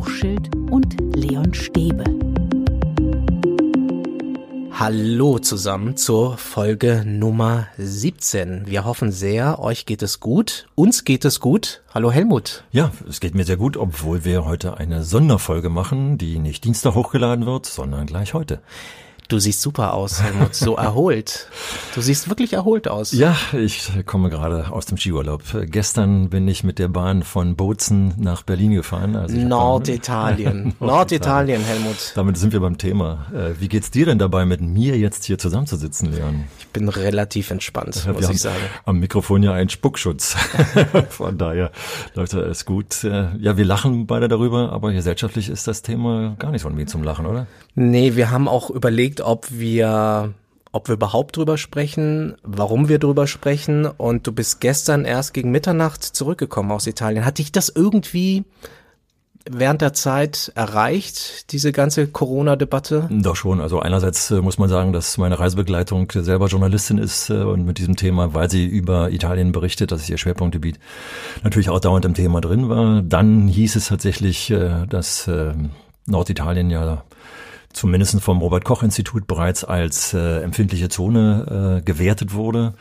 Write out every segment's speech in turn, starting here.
Hochschild und Leon Stäbe. Hallo zusammen zur Folge Nummer 17. Wir hoffen sehr, euch geht es gut. Uns geht es gut. Hallo Helmut. Ja, es geht mir sehr gut, obwohl wir heute eine Sonderfolge machen, die nicht Dienstag hochgeladen wird, sondern gleich heute. Du siehst super aus, Helmut, so erholt. Du siehst wirklich erholt aus. Ja, ich komme gerade aus dem Skiurlaub. Gestern bin ich mit der Bahn von Bozen nach Berlin gefahren. Also Norditalien. Norditalien, Helmut. Damit sind wir beim Thema. Äh, wie geht's dir denn dabei, mit mir jetzt hier zusammenzusitzen, Leon? Ich bin relativ entspannt, wir muss ich sagen. Am Mikrofon ja ein Spuckschutz. von daher läuft es gut. Äh, ja, wir lachen beide darüber, aber gesellschaftlich ist das Thema gar nicht von mir zum Lachen, oder? Nee, wir haben auch überlegt, ob wir ob wir überhaupt drüber sprechen, warum wir drüber sprechen. Und du bist gestern erst gegen Mitternacht zurückgekommen aus Italien. Hat dich das irgendwie während der Zeit erreicht, diese ganze Corona-Debatte? Doch schon. Also einerseits äh, muss man sagen, dass meine Reisebegleitung selber Journalistin ist äh, und mit diesem Thema, weil sie über Italien berichtet, das ist ihr Schwerpunktgebiet, natürlich auch dauernd im Thema drin war. Dann hieß es tatsächlich, äh, dass Norditalien ja zumindest vom Robert Koch Institut bereits als äh, empfindliche Zone äh, gewertet wurde.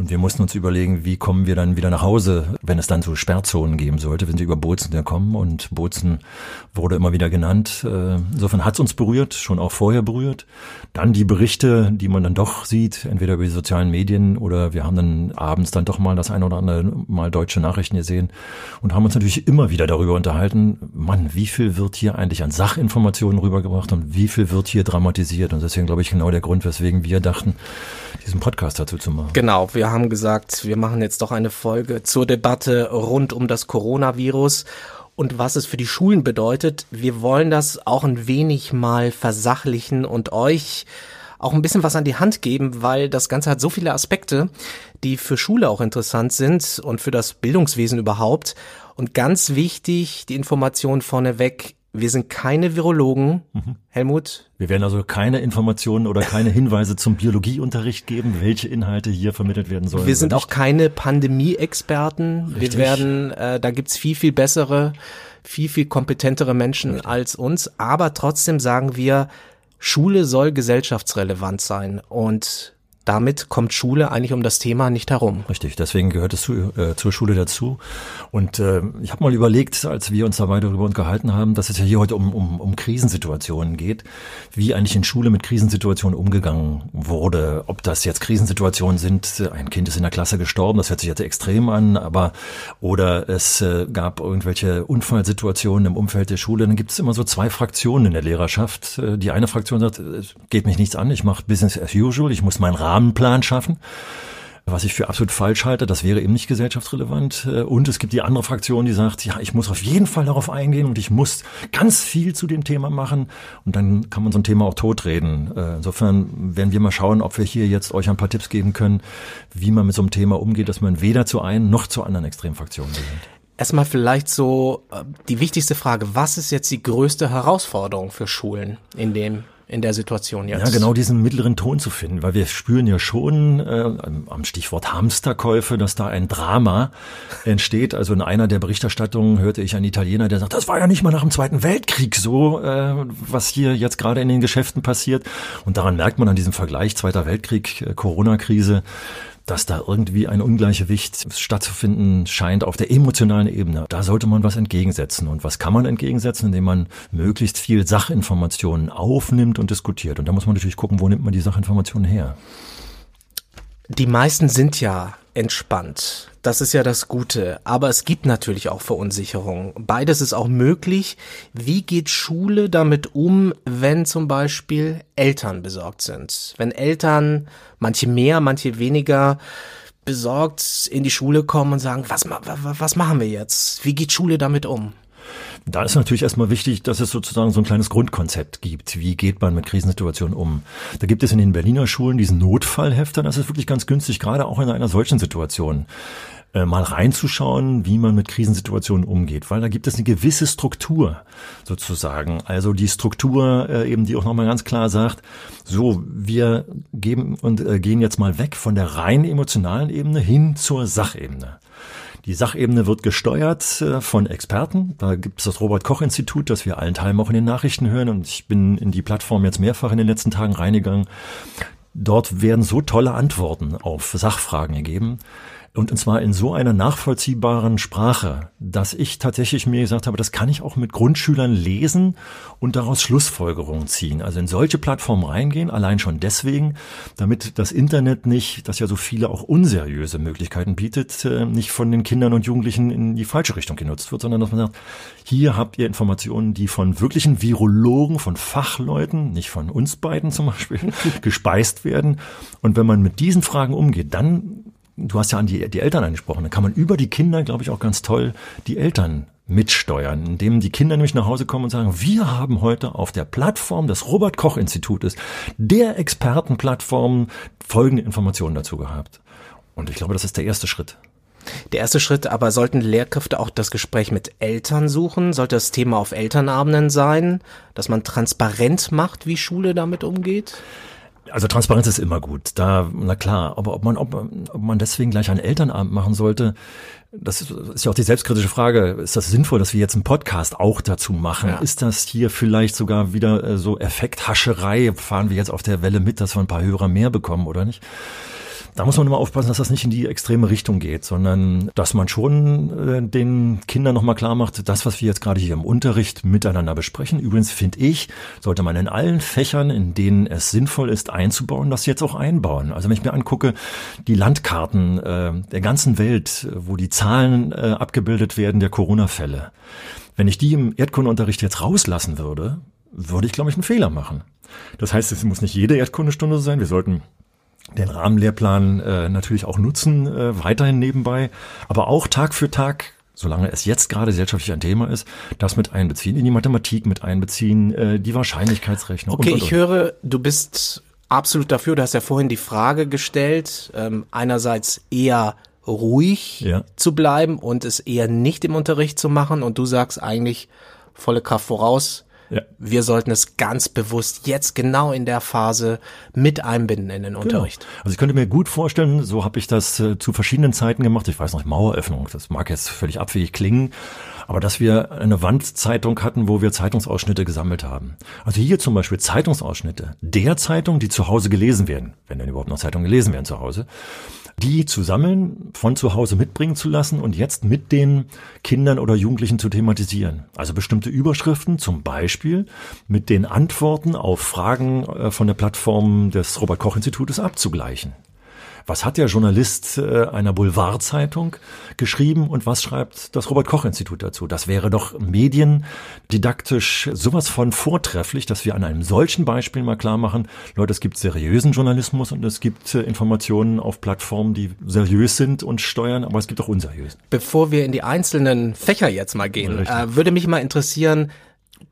Und wir mussten uns überlegen, wie kommen wir dann wieder nach Hause, wenn es dann so Sperrzonen geben sollte. wenn sie über Bozen kommen und Bozen wurde immer wieder genannt. Äh, insofern hat es uns berührt, schon auch vorher berührt. Dann die Berichte, die man dann doch sieht, entweder über die sozialen Medien oder wir haben dann abends dann doch mal das eine oder andere Mal deutsche Nachrichten gesehen und haben uns natürlich immer wieder darüber unterhalten, Mann, wie viel wird hier eigentlich an Sachinformationen rübergebracht und wie viel wird hier dramatisiert. Und deswegen glaube ich genau der Grund, weswegen wir dachten, diesen Podcast dazu zu machen. Genau, wir haben gesagt, wir machen jetzt doch eine Folge zur Debatte rund um das Coronavirus und was es für die Schulen bedeutet. Wir wollen das auch ein wenig mal versachlichen und euch auch ein bisschen was an die Hand geben, weil das Ganze hat so viele Aspekte, die für Schule auch interessant sind und für das Bildungswesen überhaupt. Und ganz wichtig, die Information vorneweg, wir sind keine Virologen, mhm. Helmut. Wir werden also keine Informationen oder keine Hinweise zum Biologieunterricht geben, welche Inhalte hier vermittelt werden sollen. Wir sind auch keine Pandemie-Experten. Wir werden, äh, da gibt's viel, viel bessere, viel, viel kompetentere Menschen Richtig. als uns. Aber trotzdem sagen wir, Schule soll gesellschaftsrelevant sein. Und damit kommt Schule eigentlich um das Thema nicht herum. Richtig, deswegen gehört es zu, äh, zur Schule dazu. Und äh, ich habe mal überlegt, als wir uns da weiter darüber unterhalten haben, dass es ja hier heute um, um, um Krisensituationen geht, wie eigentlich in Schule mit Krisensituationen umgegangen wurde. Ob das jetzt Krisensituationen sind, ein Kind ist in der Klasse gestorben, das hört sich jetzt extrem an, aber oder es äh, gab irgendwelche Unfallsituationen im Umfeld der Schule, dann gibt es immer so zwei Fraktionen in der Lehrerschaft. Äh, die eine Fraktion sagt, es geht mich nichts an, ich mache Business as usual, ich muss meinen Rat Rahmenplan schaffen. Was ich für absolut falsch halte, das wäre eben nicht gesellschaftsrelevant. Und es gibt die andere Fraktion, die sagt, ja, ich muss auf jeden Fall darauf eingehen und ich muss ganz viel zu dem Thema machen. Und dann kann man so ein Thema auch totreden. Insofern werden wir mal schauen, ob wir hier jetzt euch ein paar Tipps geben können, wie man mit so einem Thema umgeht, dass man weder zu einen noch zu anderen Extremfraktionen gehört. Erstmal vielleicht so äh, die wichtigste Frage, was ist jetzt die größte Herausforderung für Schulen in dem in der Situation jetzt. Ja, genau diesen mittleren Ton zu finden, weil wir spüren ja schon äh, am Stichwort Hamsterkäufe, dass da ein Drama entsteht. Also in einer der Berichterstattungen hörte ich einen Italiener, der sagt, das war ja nicht mal nach dem Zweiten Weltkrieg so, äh, was hier jetzt gerade in den Geschäften passiert. Und daran merkt man an diesem Vergleich Zweiter Weltkrieg, äh, Corona-Krise, dass da irgendwie ein Ungleichgewicht stattzufinden scheint auf der emotionalen Ebene. Da sollte man was entgegensetzen. Und was kann man entgegensetzen? Indem man möglichst viel Sachinformationen aufnimmt und diskutiert. Und da muss man natürlich gucken, wo nimmt man die Sachinformationen her. Die meisten sind ja entspannt. Das ist ja das Gute. Aber es gibt natürlich auch Verunsicherung. Beides ist auch möglich. Wie geht Schule damit um, wenn zum Beispiel Eltern besorgt sind? Wenn Eltern, manche mehr, manche weniger, besorgt in die Schule kommen und sagen, was, was machen wir jetzt? Wie geht Schule damit um? Da ist natürlich erstmal wichtig, dass es sozusagen so ein kleines Grundkonzept gibt. Wie geht man mit Krisensituationen um? Da gibt es in den Berliner Schulen diesen Notfallhefter. Das ist wirklich ganz günstig, gerade auch in einer solchen Situation äh, mal reinzuschauen, wie man mit Krisensituationen umgeht, weil da gibt es eine gewisse Struktur sozusagen. Also die Struktur äh, eben, die auch nochmal ganz klar sagt, so, wir geben und äh, gehen jetzt mal weg von der rein emotionalen Ebene hin zur Sachebene. Die Sachebene wird gesteuert äh, von Experten. Da gibt es das Robert-Koch-Institut, das wir allen Teilen auch in den Nachrichten hören. Und ich bin in die Plattform jetzt mehrfach in den letzten Tagen reingegangen. Dort werden so tolle Antworten auf Sachfragen gegeben. Und, und zwar in so einer nachvollziehbaren Sprache, dass ich tatsächlich mir gesagt habe, das kann ich auch mit Grundschülern lesen und daraus Schlussfolgerungen ziehen. Also in solche Plattformen reingehen, allein schon deswegen, damit das Internet nicht, das ja so viele auch unseriöse Möglichkeiten bietet, äh, nicht von den Kindern und Jugendlichen in die falsche Richtung genutzt wird, sondern dass man sagt, hier habt ihr Informationen, die von wirklichen Virologen, von Fachleuten, nicht von uns beiden zum Beispiel, gespeist werden. Und wenn man mit diesen Fragen umgeht, dann du hast ja an die, die Eltern angesprochen, dann kann man über die Kinder, glaube ich, auch ganz toll die Eltern mitsteuern, indem die Kinder nämlich nach Hause kommen und sagen, wir haben heute auf der Plattform des Robert Koch Institutes, der Expertenplattform, folgende Informationen dazu gehabt. Und ich glaube, das ist der erste Schritt. Der erste Schritt, aber sollten Lehrkräfte auch das Gespräch mit Eltern suchen? Sollte das Thema auf Elternabenden sein, dass man transparent macht, wie Schule damit umgeht? Also Transparenz ist immer gut, da, na klar, aber ob man, ob, ob man deswegen gleich einen Elternabend machen sollte, das ist ja auch die selbstkritische Frage. Ist das sinnvoll, dass wir jetzt einen Podcast auch dazu machen? Ja. Ist das hier vielleicht sogar wieder äh, so Effekthascherei? Fahren wir jetzt auf der Welle mit, dass wir ein paar Hörer mehr bekommen oder nicht? Da muss man immer aufpassen, dass das nicht in die extreme Richtung geht, sondern dass man schon äh, den Kindern nochmal klar macht, das, was wir jetzt gerade hier im Unterricht miteinander besprechen. Übrigens finde ich, sollte man in allen Fächern, in denen es sinnvoll ist, einzubauen, das jetzt auch einbauen. Also wenn ich mir angucke, die Landkarten äh, der ganzen Welt, wo die Zahlen äh, abgebildet werden der Corona-Fälle, wenn ich die im Erdkundeunterricht jetzt rauslassen würde, würde ich, glaube ich, einen Fehler machen. Das heißt, es muss nicht jede Erdkundestunde sein. Wir sollten den Rahmenlehrplan äh, natürlich auch nutzen, äh, weiterhin nebenbei, aber auch Tag für Tag solange es jetzt gerade gesellschaftlich ein Thema ist, das mit einbeziehen, in die Mathematik mit einbeziehen, äh, die Wahrscheinlichkeitsrechnung. Okay, und, und, und. ich höre, du bist absolut dafür, du hast ja vorhin die Frage gestellt, ähm, einerseits eher ruhig ja. zu bleiben und es eher nicht im Unterricht zu machen und du sagst eigentlich volle Kraft voraus, ja. Wir sollten es ganz bewusst jetzt genau in der Phase mit einbinden in den genau. Unterricht. Also ich könnte mir gut vorstellen, so habe ich das äh, zu verschiedenen Zeiten gemacht. Ich weiß noch, Maueröffnung, das mag jetzt völlig abwegig klingen, aber dass wir eine Wandzeitung hatten, wo wir Zeitungsausschnitte gesammelt haben. Also hier zum Beispiel Zeitungsausschnitte der Zeitung, die zu Hause gelesen werden, wenn denn überhaupt noch Zeitungen gelesen werden zu Hause die zu sammeln, von zu Hause mitbringen zu lassen und jetzt mit den Kindern oder Jugendlichen zu thematisieren. Also bestimmte Überschriften, zum Beispiel mit den Antworten auf Fragen äh, von der Plattform des Robert Koch Institutes abzugleichen. Was hat der Journalist äh, einer Boulevardzeitung geschrieben und was schreibt das Robert Koch Institut dazu? Das wäre doch mediendidaktisch sowas von vortrefflich, dass wir an einem solchen Beispiel mal klar machen, Leute, es gibt seriösen Journalismus und es gibt äh, Informationen auf Plattformen, die seriös sind und steuern, aber es gibt auch unseriösen. Bevor wir in die einzelnen Fächer jetzt mal gehen, äh, würde mich mal interessieren,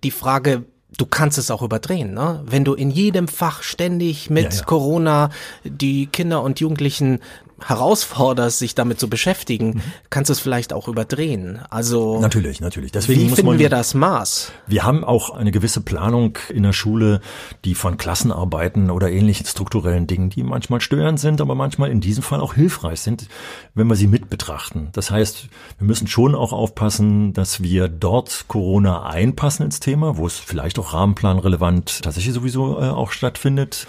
die Frage, du kannst es auch überdrehen, ne? Wenn du in jedem Fach ständig mit ja, ja. Corona die Kinder und Jugendlichen herausforderst, sich damit zu beschäftigen, mhm. kannst du es vielleicht auch überdrehen. Also natürlich, natürlich. Deswegen wie finden man, wir das Maß? Wir haben auch eine gewisse Planung in der Schule, die von Klassenarbeiten oder ähnlichen strukturellen Dingen, die manchmal störend sind, aber manchmal in diesem Fall auch hilfreich sind, wenn wir sie mit betrachten. Das heißt, wir müssen schon auch aufpassen, dass wir dort Corona einpassen ins Thema, wo es vielleicht auch rahmenplanrelevant tatsächlich sowieso äh, auch stattfindet.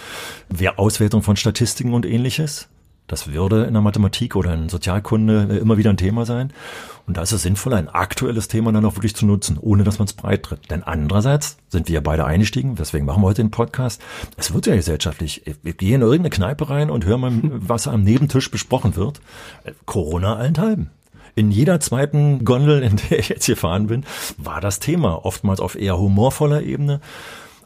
Wer Auswertung von Statistiken und ähnliches. Das würde in der Mathematik oder in Sozialkunde äh, immer wieder ein Thema sein. Und da ist es sinnvoll, ein aktuelles Thema dann auch wirklich zu nutzen, ohne dass man es breit tritt. Denn andererseits sind wir ja beide eingestiegen, deswegen machen wir heute den Podcast. Es wird ja gesellschaftlich. Wir gehen in irgendeine Kneipe rein und hören mal, was am Nebentisch besprochen wird. Äh, Corona allenthalben. In jeder zweiten Gondel, in der ich jetzt hier fahren bin, war das Thema. Oftmals auf eher humorvoller Ebene.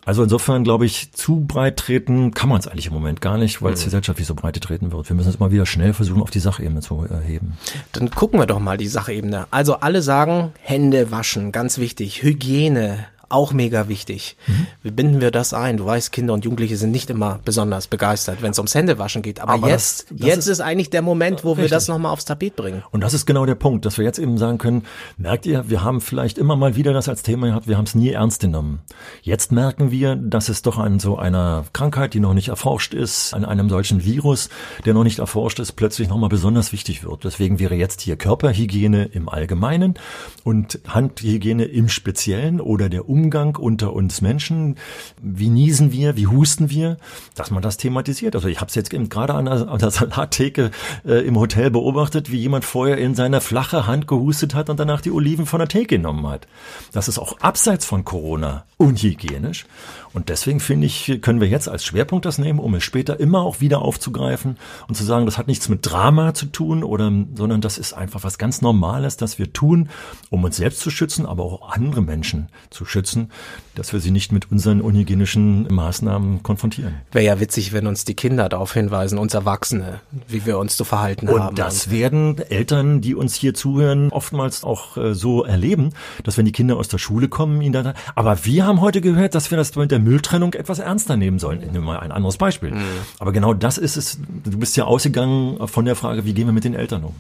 Also insofern glaube ich, zu breit treten kann man es eigentlich im Moment gar nicht, weil es mhm. gesellschaftlich so breit treten wird. Wir müssen es mal wieder schnell versuchen, auf die Sachebene zu erheben. Dann gucken wir doch mal die Sachebene. Also alle sagen, Hände waschen, ganz wichtig, Hygiene, auch mega wichtig. Mhm. Wie binden wir das ein? Du weißt, Kinder und Jugendliche sind nicht immer besonders begeistert, wenn es ums Händewaschen geht. Aber, Aber jetzt, das, das jetzt ist, ist, eigentlich der Moment, wo richtig. wir das nochmal aufs Tapet bringen. Und das ist genau der Punkt, dass wir jetzt eben sagen können, merkt ihr, wir haben vielleicht immer mal wieder das als Thema gehabt, wir haben es nie ernst genommen. Jetzt merken wir, dass es doch an so einer Krankheit, die noch nicht erforscht ist, an einem solchen Virus, der noch nicht erforscht ist, plötzlich nochmal besonders wichtig wird. Deswegen wäre jetzt hier Körperhygiene im Allgemeinen und Handhygiene im Speziellen oder der Umgang unter uns Menschen. Wie niesen wir, wie husten wir, dass man das thematisiert. Also ich habe es jetzt gerade an der, an der Salattheke äh, im Hotel beobachtet, wie jemand vorher in seine flache Hand gehustet hat und danach die Oliven von der Theke genommen hat. Das ist auch abseits von Corona unhygienisch. Und deswegen finde ich, können wir jetzt als Schwerpunkt das nehmen, um es später immer auch wieder aufzugreifen und zu sagen, das hat nichts mit Drama zu tun oder, sondern das ist einfach was ganz Normales, das wir tun, um uns selbst zu schützen, aber auch andere Menschen zu schützen, dass wir sie nicht mit unseren unhygienischen Maßnahmen konfrontieren. Wäre ja witzig, wenn uns die Kinder darauf hinweisen, uns Erwachsene, wie wir uns zu verhalten und haben. Und das werden Eltern, die uns hier zuhören, oftmals auch äh, so erleben, dass wenn die Kinder aus der Schule kommen, ihnen dann, aber wir haben heute gehört, dass wir das mit der Mülltrennung etwas ernster nehmen sollen. Ich nehme mal ein anderes Beispiel. Mhm. Aber genau das ist es. Du bist ja ausgegangen von der Frage, wie gehen wir mit den Eltern um?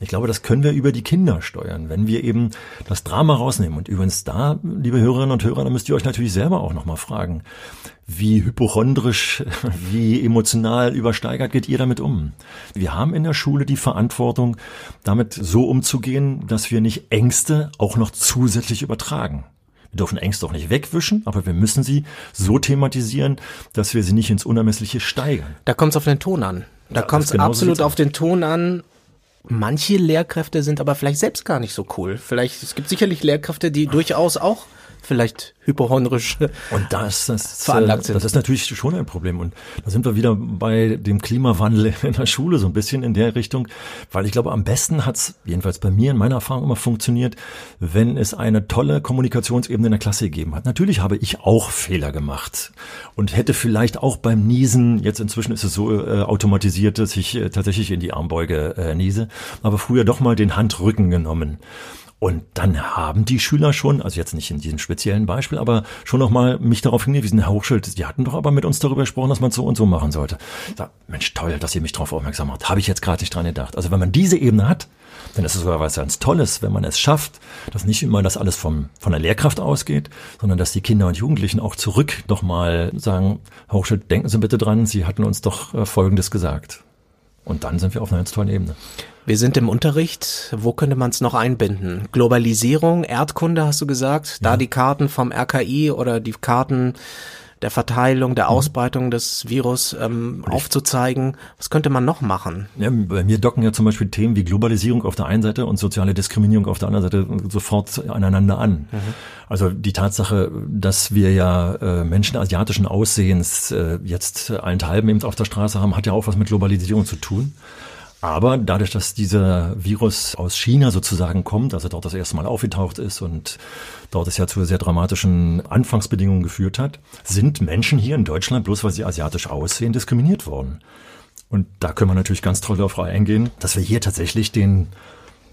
Ich glaube, das können wir über die Kinder steuern, wenn wir eben das Drama rausnehmen. Und übrigens da, liebe Hörerinnen und Hörer, da müsst ihr euch natürlich selber auch nochmal fragen, wie hypochondrisch, wie emotional übersteigert geht ihr damit um? Wir haben in der Schule die Verantwortung, damit so umzugehen, dass wir nicht Ängste auch noch zusätzlich übertragen. Wir dürfen Ängste auch nicht wegwischen, aber wir müssen sie so thematisieren, dass wir sie nicht ins Unermessliche steigern. Da kommt es auf den Ton an. Da ja, kommt es absolut auf den Ton an. Manche Lehrkräfte sind aber vielleicht selbst gar nicht so cool. Vielleicht, es gibt sicherlich Lehrkräfte, die durchaus auch vielleicht hypochondrisch und das, das, veranlagt sind. Das ist natürlich schon ein Problem. Und da sind wir wieder bei dem Klimawandel in der Schule so ein bisschen in der Richtung, weil ich glaube, am besten hat's jedenfalls bei mir in meiner Erfahrung immer funktioniert, wenn es eine tolle Kommunikationsebene in der Klasse gegeben hat. Natürlich habe ich auch Fehler gemacht und hätte vielleicht auch beim Niesen, jetzt inzwischen ist es so äh, automatisiert, dass ich äh, tatsächlich in die Armbeuge äh, niese, aber früher doch mal den Handrücken genommen. Und dann haben die Schüler schon, also jetzt nicht in diesem speziellen Beispiel, aber schon nochmal mich darauf hingewiesen, Herr Hochschild, die hatten doch aber mit uns darüber gesprochen, dass man so und so machen sollte. Sag, Mensch, toll, dass ihr mich darauf aufmerksam macht. Habe ich jetzt gerade nicht dran gedacht. Also wenn man diese Ebene hat, dann ist es sogar was ganz Tolles, wenn man es schafft, dass nicht immer das alles vom, von der Lehrkraft ausgeht, sondern dass die Kinder und Jugendlichen auch zurück nochmal sagen, Herr Hochschild, denken Sie bitte dran, Sie hatten uns doch äh, Folgendes gesagt. Und dann sind wir auf einer ganz tollen Ebene. Wir sind im Unterricht. Wo könnte man es noch einbinden? Globalisierung, Erdkunde hast du gesagt. Da ja. die Karten vom RKI oder die Karten der Verteilung, der mhm. Ausbreitung des Virus ähm, aufzuzeigen. Was könnte man noch machen? Ja, bei mir docken ja zum Beispiel Themen wie Globalisierung auf der einen Seite und soziale Diskriminierung auf der anderen Seite sofort aneinander an. Mhm. Also die Tatsache, dass wir ja äh, Menschen asiatischen Aussehens äh, jetzt allenthalben eben auf der Straße haben, hat ja auch was mit Globalisierung zu tun. Aber dadurch, dass dieser Virus aus China sozusagen kommt, also dort das erste Mal aufgetaucht ist und dort es ja zu sehr dramatischen Anfangsbedingungen geführt hat, sind Menschen hier in Deutschland, bloß weil sie asiatisch aussehen, diskriminiert worden. Und da können wir natürlich ganz toll darauf eingehen, dass wir hier tatsächlich den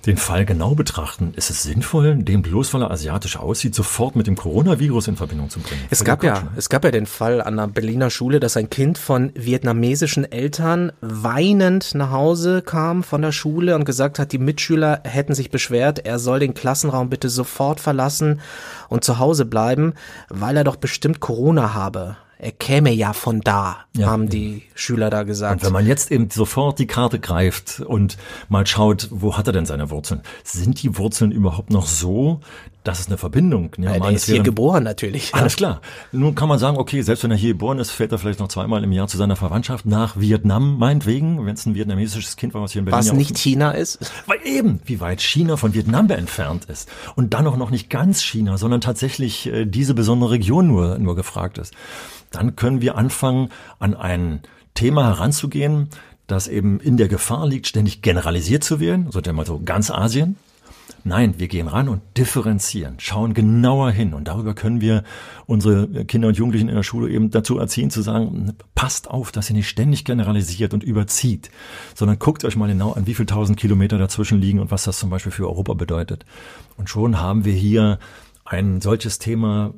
den Fall genau betrachten, ist es sinnvoll, den bloß weil er asiatisch aussieht, sofort mit dem Coronavirus in Verbindung zu bringen? Es gab ja, es gab ja den Fall an einer Berliner Schule, dass ein Kind von vietnamesischen Eltern weinend nach Hause kam von der Schule und gesagt hat, die Mitschüler hätten sich beschwert, er soll den Klassenraum bitte sofort verlassen und zu Hause bleiben, weil er doch bestimmt Corona habe er käme ja von da, ja, haben die Schüler da gesagt. Und wenn man jetzt eben sofort die Karte greift und mal schaut, wo hat er denn seine Wurzeln? Sind die Wurzeln überhaupt noch so, dass es eine Verbindung? Ja, er ist hier geboren natürlich. Alles klar. Nun kann man sagen, okay, selbst wenn er hier geboren ist, fährt er vielleicht noch zweimal im Jahr zu seiner Verwandtschaft nach Vietnam, meinetwegen, wenn es ein vietnamesisches Kind war, was hier in Berlin Was nicht China ist? Weil eben, wie weit China von Vietnam entfernt ist. Und dann auch noch nicht ganz China, sondern tatsächlich äh, diese besondere Region nur, nur gefragt ist dann können wir anfangen, an ein Thema heranzugehen, das eben in der Gefahr liegt, ständig generalisiert zu werden, so mal so ganz Asien. Nein, wir gehen ran und differenzieren, schauen genauer hin und darüber können wir unsere Kinder und Jugendlichen in der Schule eben dazu erziehen zu sagen, passt auf, dass ihr nicht ständig generalisiert und überzieht, sondern guckt euch mal genau an, wie viele tausend Kilometer dazwischen liegen und was das zum Beispiel für Europa bedeutet. Und schon haben wir hier ein solches Thema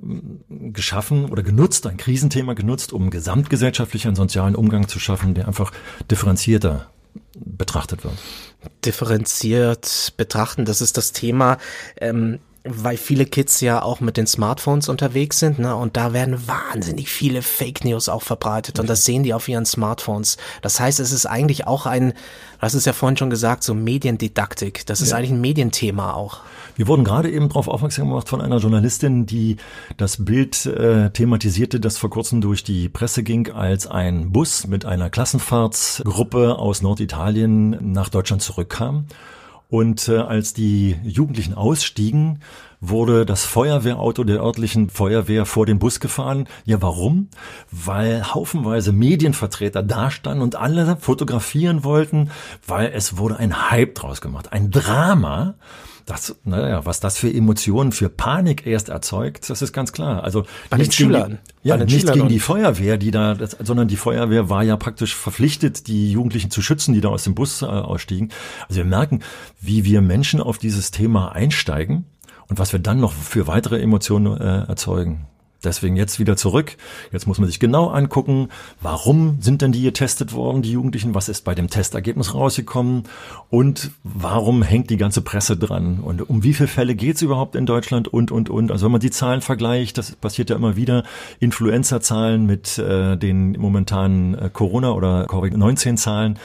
geschaffen oder genutzt, ein Krisenthema genutzt, um gesamtgesellschaftlich einen sozialen Umgang zu schaffen, der einfach differenzierter betrachtet wird. Differenziert betrachten, das ist das Thema. Ähm weil viele Kids ja auch mit den Smartphones unterwegs sind, ne? Und da werden wahnsinnig viele Fake News auch verbreitet und das sehen die auf ihren Smartphones. Das heißt, es ist eigentlich auch ein, du hast es ja vorhin schon gesagt, so Mediendidaktik. Das ist ja. eigentlich ein Medienthema auch. Wir wurden gerade eben darauf aufmerksam gemacht von einer Journalistin, die das Bild äh, thematisierte, das vor kurzem durch die Presse ging, als ein Bus mit einer Klassenfahrtsgruppe aus Norditalien nach Deutschland zurückkam. Und äh, als die Jugendlichen ausstiegen, wurde das Feuerwehrauto der örtlichen Feuerwehr vor den Bus gefahren. Ja, warum? Weil haufenweise Medienvertreter da standen und alle fotografieren wollten, weil es wurde ein Hype draus gemacht, ein Drama das, naja, was das für Emotionen, für Panik erst erzeugt, das ist ganz klar. Also bei den Schülern. Die, ja, nicht gegen die Feuerwehr, die da, das, sondern die Feuerwehr war ja praktisch verpflichtet, die Jugendlichen zu schützen, die da aus dem Bus äh, ausstiegen. Also wir merken, wie wir Menschen auf dieses Thema einsteigen und was wir dann noch für weitere Emotionen äh, erzeugen. Deswegen jetzt wieder zurück. Jetzt muss man sich genau angucken, warum sind denn die getestet worden, die Jugendlichen? Was ist bei dem Testergebnis rausgekommen? Und warum hängt die ganze Presse dran? Und um wie viele Fälle geht's überhaupt in Deutschland? Und, und, und. Also wenn man die Zahlen vergleicht, das passiert ja immer wieder, Influenza-Zahlen mit äh, den momentanen äh, Corona- oder Covid-19-Zahlen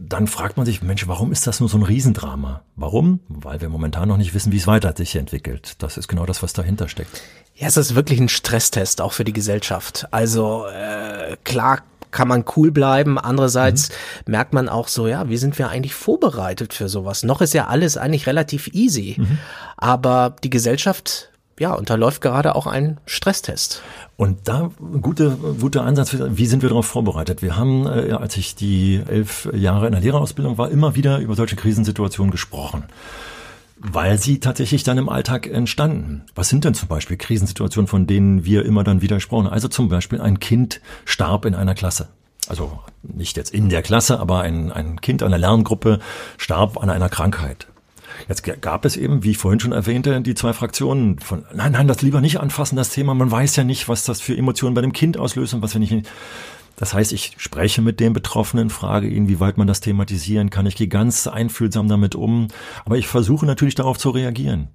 dann fragt man sich, Mensch, warum ist das nur so ein Riesendrama? Warum? Weil wir momentan noch nicht wissen, wie es weiter sich entwickelt. Das ist genau das, was dahinter steckt. Ja, es ist wirklich ein Stresstest auch für die Gesellschaft. Also äh, klar kann man cool bleiben. Andererseits mhm. merkt man auch so, ja, wie sind wir eigentlich vorbereitet für sowas? Noch ist ja alles eigentlich relativ easy. Mhm. Aber die Gesellschaft ja, unterläuft gerade auch einen Stresstest. Und da gute, guter Ansatz, wie sind wir darauf vorbereitet? Wir haben, äh, als ich die elf Jahre in der Lehrerausbildung war, immer wieder über solche Krisensituationen gesprochen weil sie tatsächlich dann im Alltag entstanden. Was sind denn zum Beispiel Krisensituationen, von denen wir immer dann wieder haben? Also zum Beispiel ein Kind starb in einer Klasse. Also nicht jetzt in der Klasse, aber ein, ein Kind einer Lerngruppe starb an einer Krankheit. Jetzt gab es eben, wie ich vorhin schon erwähnte, die zwei Fraktionen von, nein, nein, das lieber nicht anfassen, das Thema. Man weiß ja nicht, was das für Emotionen bei dem Kind auslöst und was wir nicht. Das heißt, ich spreche mit dem Betroffenen, frage ihn, wie weit man das thematisieren kann. Ich gehe ganz einfühlsam damit um, aber ich versuche natürlich darauf zu reagieren.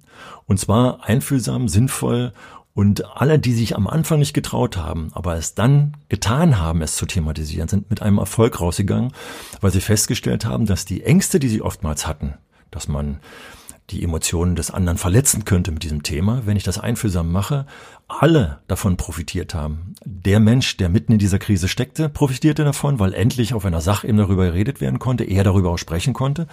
Und zwar einfühlsam, sinnvoll und alle, die sich am Anfang nicht getraut haben, aber es dann getan haben, es zu thematisieren, sind mit einem Erfolg rausgegangen, weil sie festgestellt haben, dass die Ängste, die sie oftmals hatten, dass man die Emotionen des anderen verletzen könnte mit diesem Thema, wenn ich das einfühlsam mache, alle davon profitiert haben. Der Mensch, der mitten in dieser Krise steckte, profitierte davon, weil endlich auf einer Sachebene darüber geredet werden konnte, er darüber auch sprechen konnte.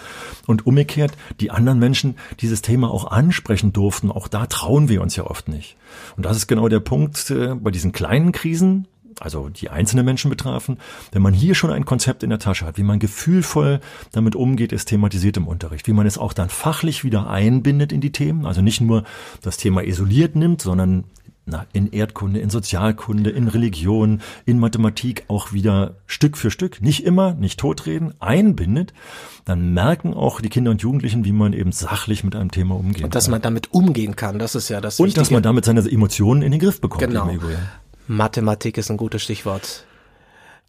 Und umgekehrt, die anderen Menschen dieses Thema auch ansprechen durften. Auch da trauen wir uns ja oft nicht. Und das ist genau der Punkt äh, bei diesen kleinen Krisen, also die einzelnen Menschen betrafen, wenn man hier schon ein Konzept in der Tasche hat, wie man gefühlvoll damit umgeht, ist thematisiert im Unterricht, wie man es auch dann fachlich wieder einbindet in die Themen, also nicht nur das Thema isoliert nimmt, sondern in Erdkunde, in Sozialkunde, in Religion, in Mathematik auch wieder Stück für Stück, nicht immer, nicht totreden, einbindet, dann merken auch die Kinder und Jugendlichen, wie man eben sachlich mit einem Thema umgehen Und dass kann. man damit umgehen kann, das ist ja das Und Wichtige. dass man damit seine Emotionen in den Griff bekommt. Genau. Mathematik ist ein gutes Stichwort.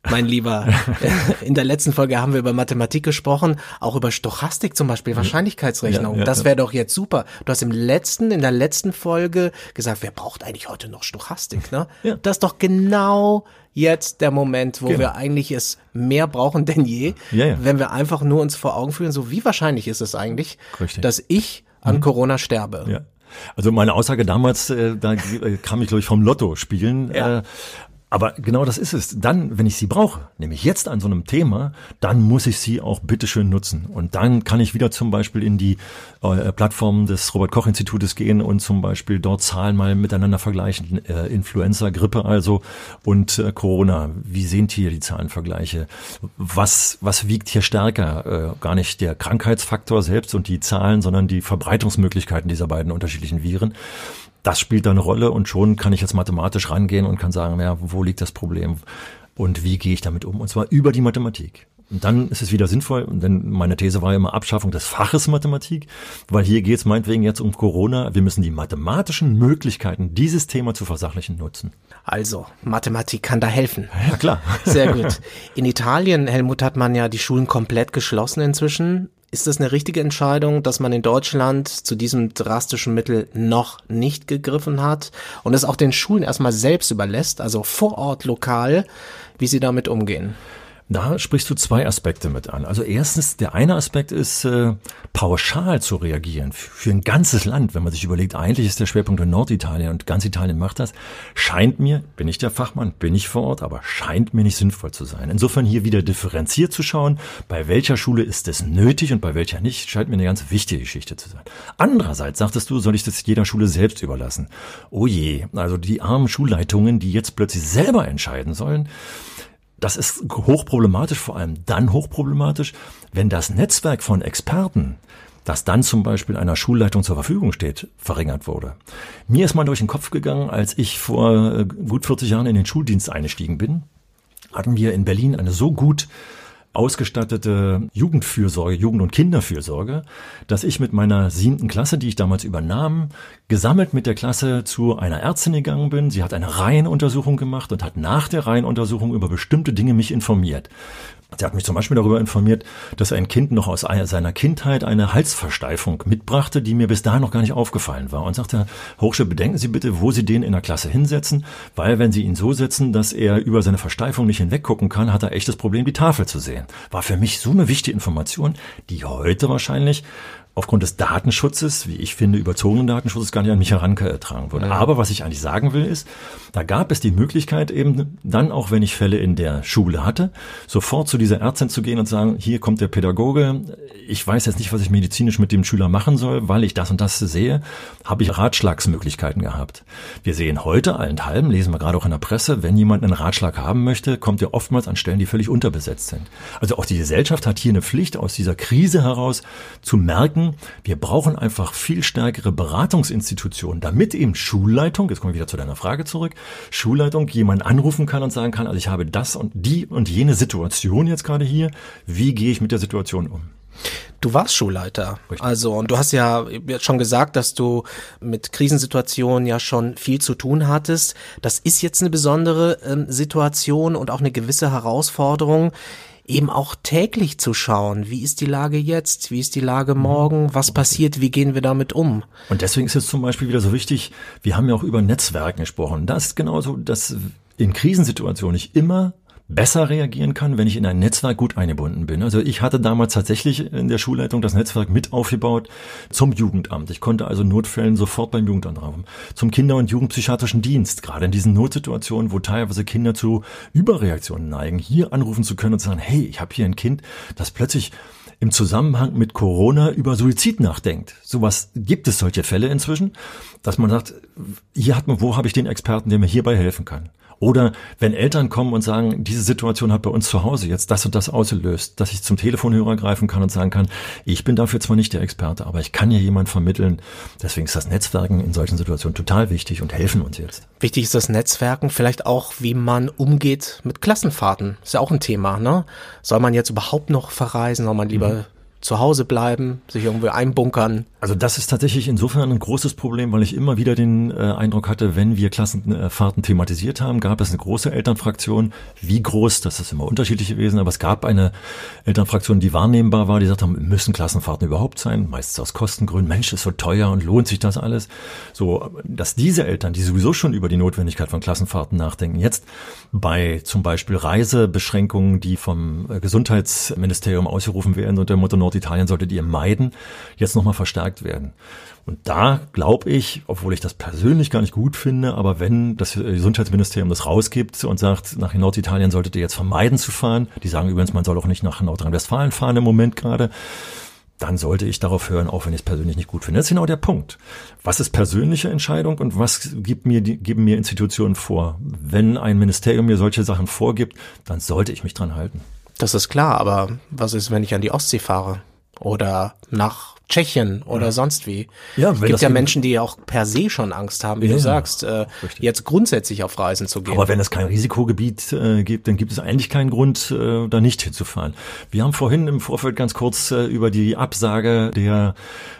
Mein Lieber, in der letzten Folge haben wir über Mathematik gesprochen, auch über Stochastik zum Beispiel, Wahrscheinlichkeitsrechnung. Ja, ja, das wäre doch jetzt super. Du hast im letzten, in der letzten Folge gesagt, wer braucht eigentlich heute noch Stochastik, ne? Ja. Das ist doch genau jetzt der Moment, wo genau. wir eigentlich es mehr brauchen denn je, ja, ja. wenn wir einfach nur uns vor Augen führen, so wie wahrscheinlich ist es eigentlich, Richtig. dass ich an mhm. Corona sterbe. Also meine Aussage damals, äh, da äh, kam ich glaube ich vom Lotto spielen. Ja. Äh, aber genau das ist es. Dann, wenn ich sie brauche, nämlich jetzt an so einem Thema, dann muss ich sie auch bitteschön nutzen. Und dann kann ich wieder zum Beispiel in die äh, Plattform des Robert-Koch-Institutes gehen und zum Beispiel dort Zahlen mal miteinander vergleichen. Äh, Influenza, Grippe also und äh, Corona. Wie sehen hier die Zahlenvergleiche? Was, was wiegt hier stärker? Äh, gar nicht der Krankheitsfaktor selbst und die Zahlen, sondern die Verbreitungsmöglichkeiten dieser beiden unterschiedlichen Viren das spielt da eine Rolle und schon kann ich jetzt mathematisch rangehen und kann sagen, ja, wo liegt das Problem und wie gehe ich damit um? Und zwar über die Mathematik. Und dann ist es wieder sinnvoll, denn meine These war immer Abschaffung des Faches Mathematik, weil hier geht es meinetwegen jetzt um Corona. Wir müssen die mathematischen Möglichkeiten, dieses Thema zu versachlichen, nutzen. Also, Mathematik kann da helfen. Ja, klar. Sehr gut. In Italien, Helmut, hat man ja die Schulen komplett geschlossen inzwischen. Ist das eine richtige Entscheidung, dass man in Deutschland zu diesem drastischen Mittel noch nicht gegriffen hat und es auch den Schulen erstmal selbst überlässt, also vor Ort lokal, wie sie damit umgehen? Da sprichst du zwei Aspekte mit an. Also erstens, der eine Aspekt ist, äh, pauschal zu reagieren für ein ganzes Land. Wenn man sich überlegt, eigentlich ist der Schwerpunkt in Norditalien und ganz Italien macht das, scheint mir, bin ich der Fachmann, bin ich vor Ort, aber scheint mir nicht sinnvoll zu sein. Insofern hier wieder differenziert zu schauen, bei welcher Schule ist es nötig und bei welcher nicht, scheint mir eine ganz wichtige Geschichte zu sein. Andererseits sagtest du, soll ich das jeder Schule selbst überlassen? Oh je, also die armen Schulleitungen, die jetzt plötzlich selber entscheiden sollen, das ist hochproblematisch, vor allem dann hochproblematisch, wenn das Netzwerk von Experten, das dann zum Beispiel einer Schulleitung zur Verfügung steht, verringert wurde. Mir ist mal durch den Kopf gegangen, als ich vor äh, gut 40 Jahren in den Schuldienst eingestiegen bin, hatten wir in Berlin eine so gut ausgestattete Jugendfürsorge, Jugend- und Kinderfürsorge, dass ich mit meiner siebten Klasse, die ich damals übernahm, gesammelt mit der Klasse zu einer Ärztin gegangen bin. Sie hat eine Reihenuntersuchung gemacht und hat nach der Reihenuntersuchung über bestimmte Dinge mich informiert. Sie hat mich zum Beispiel darüber informiert, dass ein Kind noch aus seiner Kindheit eine Halsversteifung mitbrachte, die mir bis dahin noch gar nicht aufgefallen war. Und sagte, Hochsche, bedenken Sie bitte, wo Sie den in der Klasse hinsetzen, weil wenn Sie ihn so setzen, dass er über seine Versteifung nicht hinweggucken kann, hat er echtes Problem, die Tafel zu sehen. War für mich so eine wichtige Information, die heute wahrscheinlich aufgrund des Datenschutzes, wie ich finde, überzogenen Datenschutzes gar nicht an mich herangetragen wurde. Ja. Aber was ich eigentlich sagen will, ist, da gab es die Möglichkeit eben dann, auch wenn ich Fälle in der Schule hatte, sofort zu dieser Ärztin zu gehen und sagen, hier kommt der Pädagoge, ich weiß jetzt nicht, was ich medizinisch mit dem Schüler machen soll, weil ich das und das sehe, habe ich Ratschlagsmöglichkeiten gehabt. Wir sehen heute allenthalben, lesen wir gerade auch in der Presse, wenn jemand einen Ratschlag haben möchte, kommt er oftmals an Stellen, die völlig unterbesetzt sind. Also auch die Gesellschaft hat hier eine Pflicht, aus dieser Krise heraus zu merken, merken, wir brauchen einfach viel stärkere Beratungsinstitutionen, damit eben Schulleitung, jetzt kommen wir wieder zu deiner Frage zurück, Schulleitung jemanden anrufen kann und sagen kann, also ich habe das und die und jene Situation jetzt gerade hier, wie gehe ich mit der Situation um? Du warst Schulleiter. Richtig. Also, und du hast ja schon gesagt, dass du mit Krisensituationen ja schon viel zu tun hattest. Das ist jetzt eine besondere ähm, Situation und auch eine gewisse Herausforderung eben auch täglich zu schauen, wie ist die Lage jetzt, wie ist die Lage morgen, was passiert, wie gehen wir damit um. Und deswegen ist es zum Beispiel wieder so wichtig, wir haben ja auch über Netzwerken gesprochen. Das ist genauso, dass in Krisensituationen ich immer besser reagieren kann, wenn ich in ein Netzwerk gut eingebunden bin. Also ich hatte damals tatsächlich in der Schulleitung das Netzwerk mit aufgebaut zum Jugendamt. Ich konnte also Notfällen sofort beim Jugendamt rufen. Zum Kinder- und Jugendpsychiatrischen Dienst, gerade in diesen Notsituationen, wo teilweise Kinder zu Überreaktionen neigen, hier anrufen zu können und zu sagen, hey, ich habe hier ein Kind, das plötzlich im Zusammenhang mit Corona über Suizid nachdenkt. Sowas gibt es solche Fälle inzwischen, dass man sagt, hier hat man, wo habe ich den Experten, der mir hierbei helfen kann? Oder wenn Eltern kommen und sagen, diese Situation hat bei uns zu Hause jetzt das und das ausgelöst, dass ich zum Telefonhörer greifen kann und sagen kann, ich bin dafür zwar nicht der Experte, aber ich kann hier jemand vermitteln. Deswegen ist das Netzwerken in solchen Situationen total wichtig und helfen uns jetzt. Wichtig ist das Netzwerken, vielleicht auch, wie man umgeht mit Klassenfahrten. Ist ja auch ein Thema, ne? Soll man jetzt überhaupt noch verreisen? Soll man lieber mhm zu Hause bleiben, sich irgendwo einbunkern? Also das ist tatsächlich insofern ein großes Problem, weil ich immer wieder den äh, Eindruck hatte, wenn wir Klassenfahrten thematisiert haben, gab es eine große Elternfraktion. Wie groß, das ist immer unterschiedlich gewesen, aber es gab eine Elternfraktion, die wahrnehmbar war, die haben, müssen Klassenfahrten überhaupt sein? Meistens aus Kostengründen. Mensch, ist so teuer und lohnt sich das alles? So, dass diese Eltern, die sowieso schon über die Notwendigkeit von Klassenfahrten nachdenken, jetzt bei zum Beispiel Reisebeschränkungen, die vom äh, Gesundheitsministerium ausgerufen werden unter dem Motto Norditalien solltet ihr meiden, jetzt nochmal verstärkt werden. Und da glaube ich, obwohl ich das persönlich gar nicht gut finde, aber wenn das Gesundheitsministerium das rausgibt und sagt, nach Norditalien solltet ihr jetzt vermeiden zu fahren, die sagen übrigens, man soll auch nicht nach Nordrhein-Westfalen fahren im Moment gerade, dann sollte ich darauf hören, auch wenn ich es persönlich nicht gut finde. Das ist genau der Punkt. Was ist persönliche Entscheidung und was gibt mir, geben mir Institutionen vor? Wenn ein Ministerium mir solche Sachen vorgibt, dann sollte ich mich dran halten. Das ist klar, aber was ist, wenn ich an die Ostsee fahre? Oder nach Tschechien oder ja. sonst wie. Ja, es gibt ja Menschen, die auch per se schon Angst haben, wie ja, du sagst, äh, jetzt grundsätzlich auf Reisen zu gehen. Aber wenn es kein Risikogebiet äh, gibt, dann gibt es eigentlich keinen Grund, äh, da nicht hinzufahren. Wir haben vorhin im Vorfeld ganz kurz äh, über die Absage der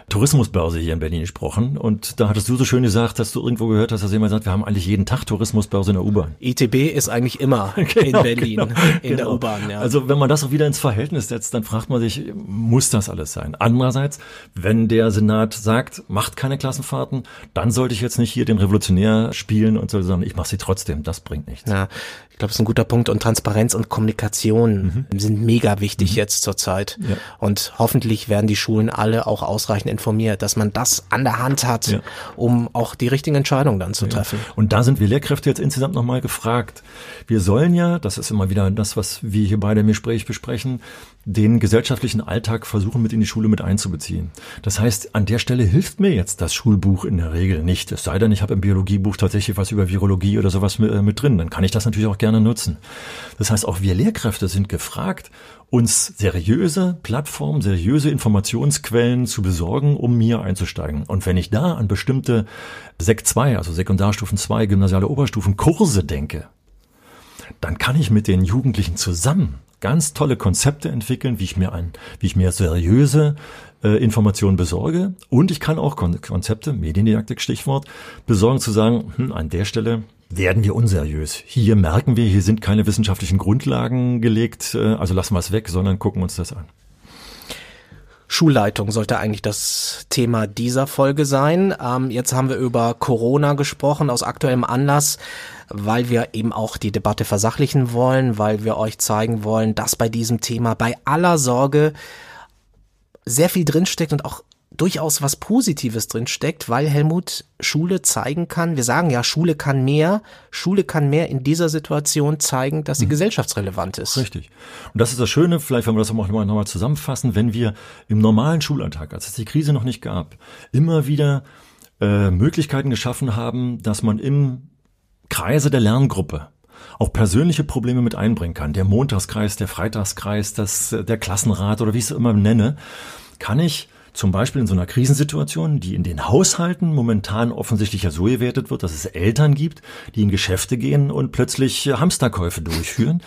Tourismusbörse hier in Berlin gesprochen und da hattest du so schön gesagt, dass du irgendwo gehört hast, dass jemand sagt, wir haben eigentlich jeden Tag Tourismusbörse in der U-Bahn. ITB ist eigentlich immer genau, in Berlin genau, in genau. der U-Bahn. Ja. Also wenn man das auch wieder ins Verhältnis setzt, dann fragt man sich, muss das alles sein? Andererseits, wenn der Senat sagt, macht keine Klassenfahrten, dann sollte ich jetzt nicht hier den Revolutionär spielen und so, sagen, ich mache sie trotzdem. Das bringt nichts. Ja, ich glaube, das ist ein guter Punkt. Und Transparenz und Kommunikation mhm. sind mega wichtig mhm. jetzt zurzeit. Ja. Und hoffentlich werden die Schulen alle auch ausreichend informiert, dass man das an der Hand hat, ja. um auch die richtigen Entscheidungen dann zu ja. treffen. Und da sind wir Lehrkräfte jetzt insgesamt nochmal gefragt. Wir sollen ja, das ist immer wieder das, was wir hier beide im Gespräch besprechen, den gesellschaftlichen Alltag versuchen mit in die Schule mit einzubeziehen. Das heißt, an der Stelle hilft mir jetzt das Schulbuch in der Regel nicht. Es sei denn, ich habe im Biologiebuch tatsächlich was über Virologie oder sowas mit, äh, mit drin. Dann kann ich das natürlich auch gerne nutzen. Das heißt, auch wir Lehrkräfte sind gefragt, uns seriöse Plattformen, seriöse Informationsquellen zu besorgen, um mir einzusteigen. Und wenn ich da an bestimmte Sek 2, also Sekundarstufen 2, gymnasiale Oberstufen Kurse denke, dann kann ich mit den Jugendlichen zusammen ganz tolle Konzepte entwickeln, wie ich mir ein, wie ich mir seriöse äh, Informationen besorge. Und ich kann auch Kon Konzepte, Mediendidaktik Stichwort, besorgen zu sagen, hm, an der Stelle werden wir unseriös. Hier merken wir, hier sind keine wissenschaftlichen Grundlagen gelegt, äh, also lassen wir es weg, sondern gucken uns das an. Schulleitung sollte eigentlich das Thema dieser Folge sein. Ähm, jetzt haben wir über Corona gesprochen aus aktuellem Anlass weil wir eben auch die Debatte versachlichen wollen, weil wir euch zeigen wollen, dass bei diesem Thema bei aller Sorge sehr viel drinsteckt und auch durchaus was Positives drinsteckt, weil Helmut Schule zeigen kann, wir sagen ja, Schule kann mehr, Schule kann mehr in dieser Situation zeigen, dass sie mhm. gesellschaftsrelevant ist. Richtig. Und das ist das Schöne, vielleicht wenn wir das auch nochmal noch mal zusammenfassen, wenn wir im normalen Schulalltag, als es die Krise noch nicht gab, immer wieder äh, Möglichkeiten geschaffen haben, dass man im Kreise der Lerngruppe auch persönliche Probleme mit einbringen kann, der Montagskreis, der Freitagskreis, das, der Klassenrat oder wie ich es immer nenne, kann ich zum Beispiel in so einer Krisensituation, die in den Haushalten momentan offensichtlich ja so gewertet wird, dass es Eltern gibt, die in Geschäfte gehen und plötzlich Hamsterkäufe durchführen.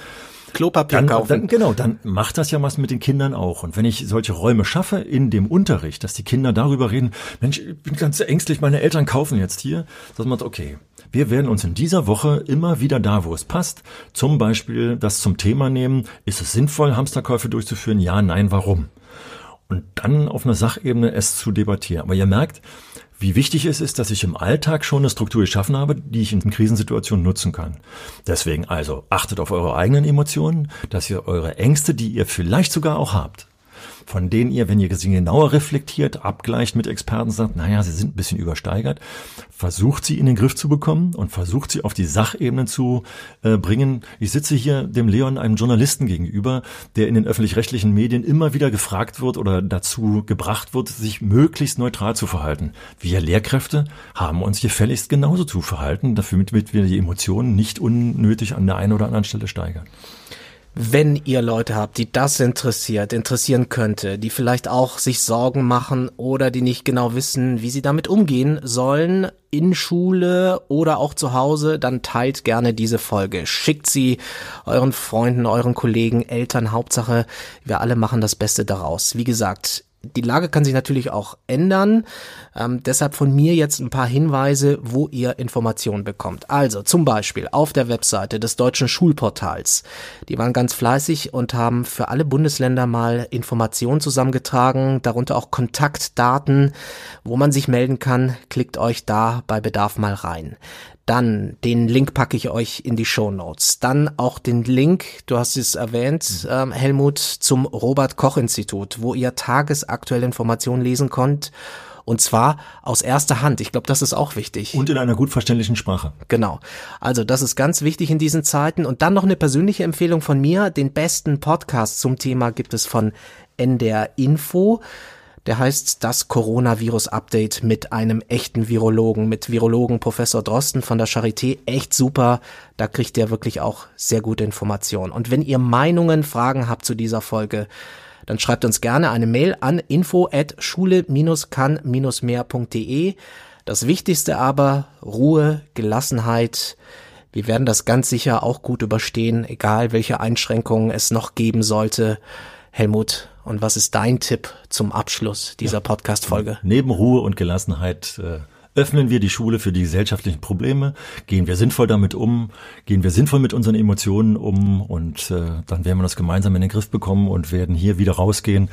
Klopapier dann, kaufen. Dann, genau, dann macht das ja was mit den Kindern auch. Und wenn ich solche Räume schaffe in dem Unterricht, dass die Kinder darüber reden, Mensch, ich bin ganz ängstlich, meine Eltern kaufen jetzt hier, dass man okay, wir werden uns in dieser Woche immer wieder da, wo es passt, zum Beispiel das zum Thema nehmen, ist es sinnvoll, Hamsterkäufe durchzuführen? Ja, nein, warum? Und dann auf einer Sachebene es zu debattieren. Aber ihr merkt, wie wichtig es ist, dass ich im Alltag schon eine Struktur geschaffen habe, die ich in Krisensituationen nutzen kann. Deswegen also achtet auf eure eigenen Emotionen, dass ihr eure Ängste, die ihr vielleicht sogar auch habt, von denen ihr, wenn ihr sie genauer reflektiert, abgleicht mit Experten, sagt, naja, sie sind ein bisschen übersteigert, versucht sie in den Griff zu bekommen und versucht sie auf die Sachebene zu äh, bringen. Ich sitze hier dem Leon, einem Journalisten gegenüber, der in den öffentlich-rechtlichen Medien immer wieder gefragt wird oder dazu gebracht wird, sich möglichst neutral zu verhalten. Wir Lehrkräfte haben uns gefälligst genauso zu verhalten, dafür mit wir die Emotionen nicht unnötig an der einen oder anderen Stelle steigern wenn ihr Leute habt, die das interessiert, interessieren könnte, die vielleicht auch sich Sorgen machen oder die nicht genau wissen, wie sie damit umgehen sollen, in Schule oder auch zu Hause, dann teilt gerne diese Folge. Schickt sie euren Freunden, euren Kollegen, Eltern, Hauptsache, wir alle machen das Beste daraus. Wie gesagt, die Lage kann sich natürlich auch ändern. Ähm, deshalb von mir jetzt ein paar Hinweise, wo ihr Informationen bekommt. Also zum Beispiel auf der Webseite des deutschen Schulportals. Die waren ganz fleißig und haben für alle Bundesländer mal Informationen zusammengetragen, darunter auch Kontaktdaten, wo man sich melden kann. Klickt euch da bei Bedarf mal rein. Dann den Link packe ich euch in die Show Notes. Dann auch den Link, du hast es erwähnt, mhm. ähm, Helmut, zum Robert Koch Institut, wo ihr tagesaktuelle Informationen lesen könnt. Und zwar aus erster Hand. Ich glaube, das ist auch wichtig. Und in einer gut verständlichen Sprache. Genau. Also das ist ganz wichtig in diesen Zeiten. Und dann noch eine persönliche Empfehlung von mir. Den besten Podcast zum Thema gibt es von NDR Info. Der heißt das Coronavirus-Update mit einem echten Virologen, mit Virologen Professor Drosten von der Charité. Echt super. Da kriegt ihr wirklich auch sehr gute Informationen. Und wenn ihr Meinungen, Fragen habt zu dieser Folge, dann schreibt uns gerne eine Mail an info at schule-kann-mehr.de. Das Wichtigste aber, Ruhe, Gelassenheit. Wir werden das ganz sicher auch gut überstehen, egal welche Einschränkungen es noch geben sollte. Helmut, und was ist dein Tipp zum Abschluss dieser ja. Podcast-Folge? Neben Ruhe und Gelassenheit äh, öffnen wir die Schule für die gesellschaftlichen Probleme, gehen wir sinnvoll damit um, gehen wir sinnvoll mit unseren Emotionen um und äh, dann werden wir das gemeinsam in den Griff bekommen und werden hier wieder rausgehen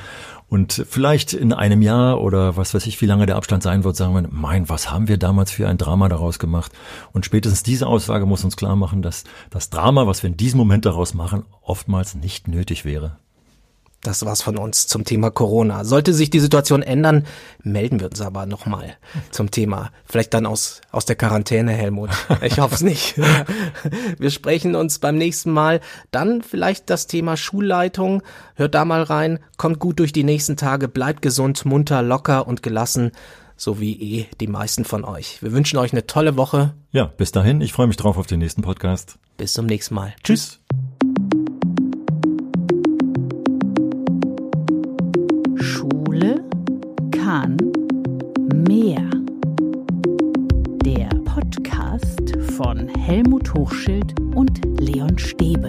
und vielleicht in einem Jahr oder was weiß ich, wie lange der Abstand sein wird, sagen wir, mein, was haben wir damals für ein Drama daraus gemacht? Und spätestens diese Aussage muss uns klar machen, dass das Drama, was wir in diesem Moment daraus machen, oftmals nicht nötig wäre. Das war's von uns zum Thema Corona. Sollte sich die Situation ändern, melden wir uns aber nochmal zum Thema. Vielleicht dann aus, aus der Quarantäne, Helmut. Ich hoffe es nicht. Wir sprechen uns beim nächsten Mal. Dann vielleicht das Thema Schulleitung. Hört da mal rein. Kommt gut durch die nächsten Tage. Bleibt gesund, munter, locker und gelassen. So wie eh die meisten von euch. Wir wünschen euch eine tolle Woche. Ja, bis dahin. Ich freue mich drauf auf den nächsten Podcast. Bis zum nächsten Mal. Tschüss. Kahn mehr. Der Podcast von Helmut Hochschild und Leon Stäbe.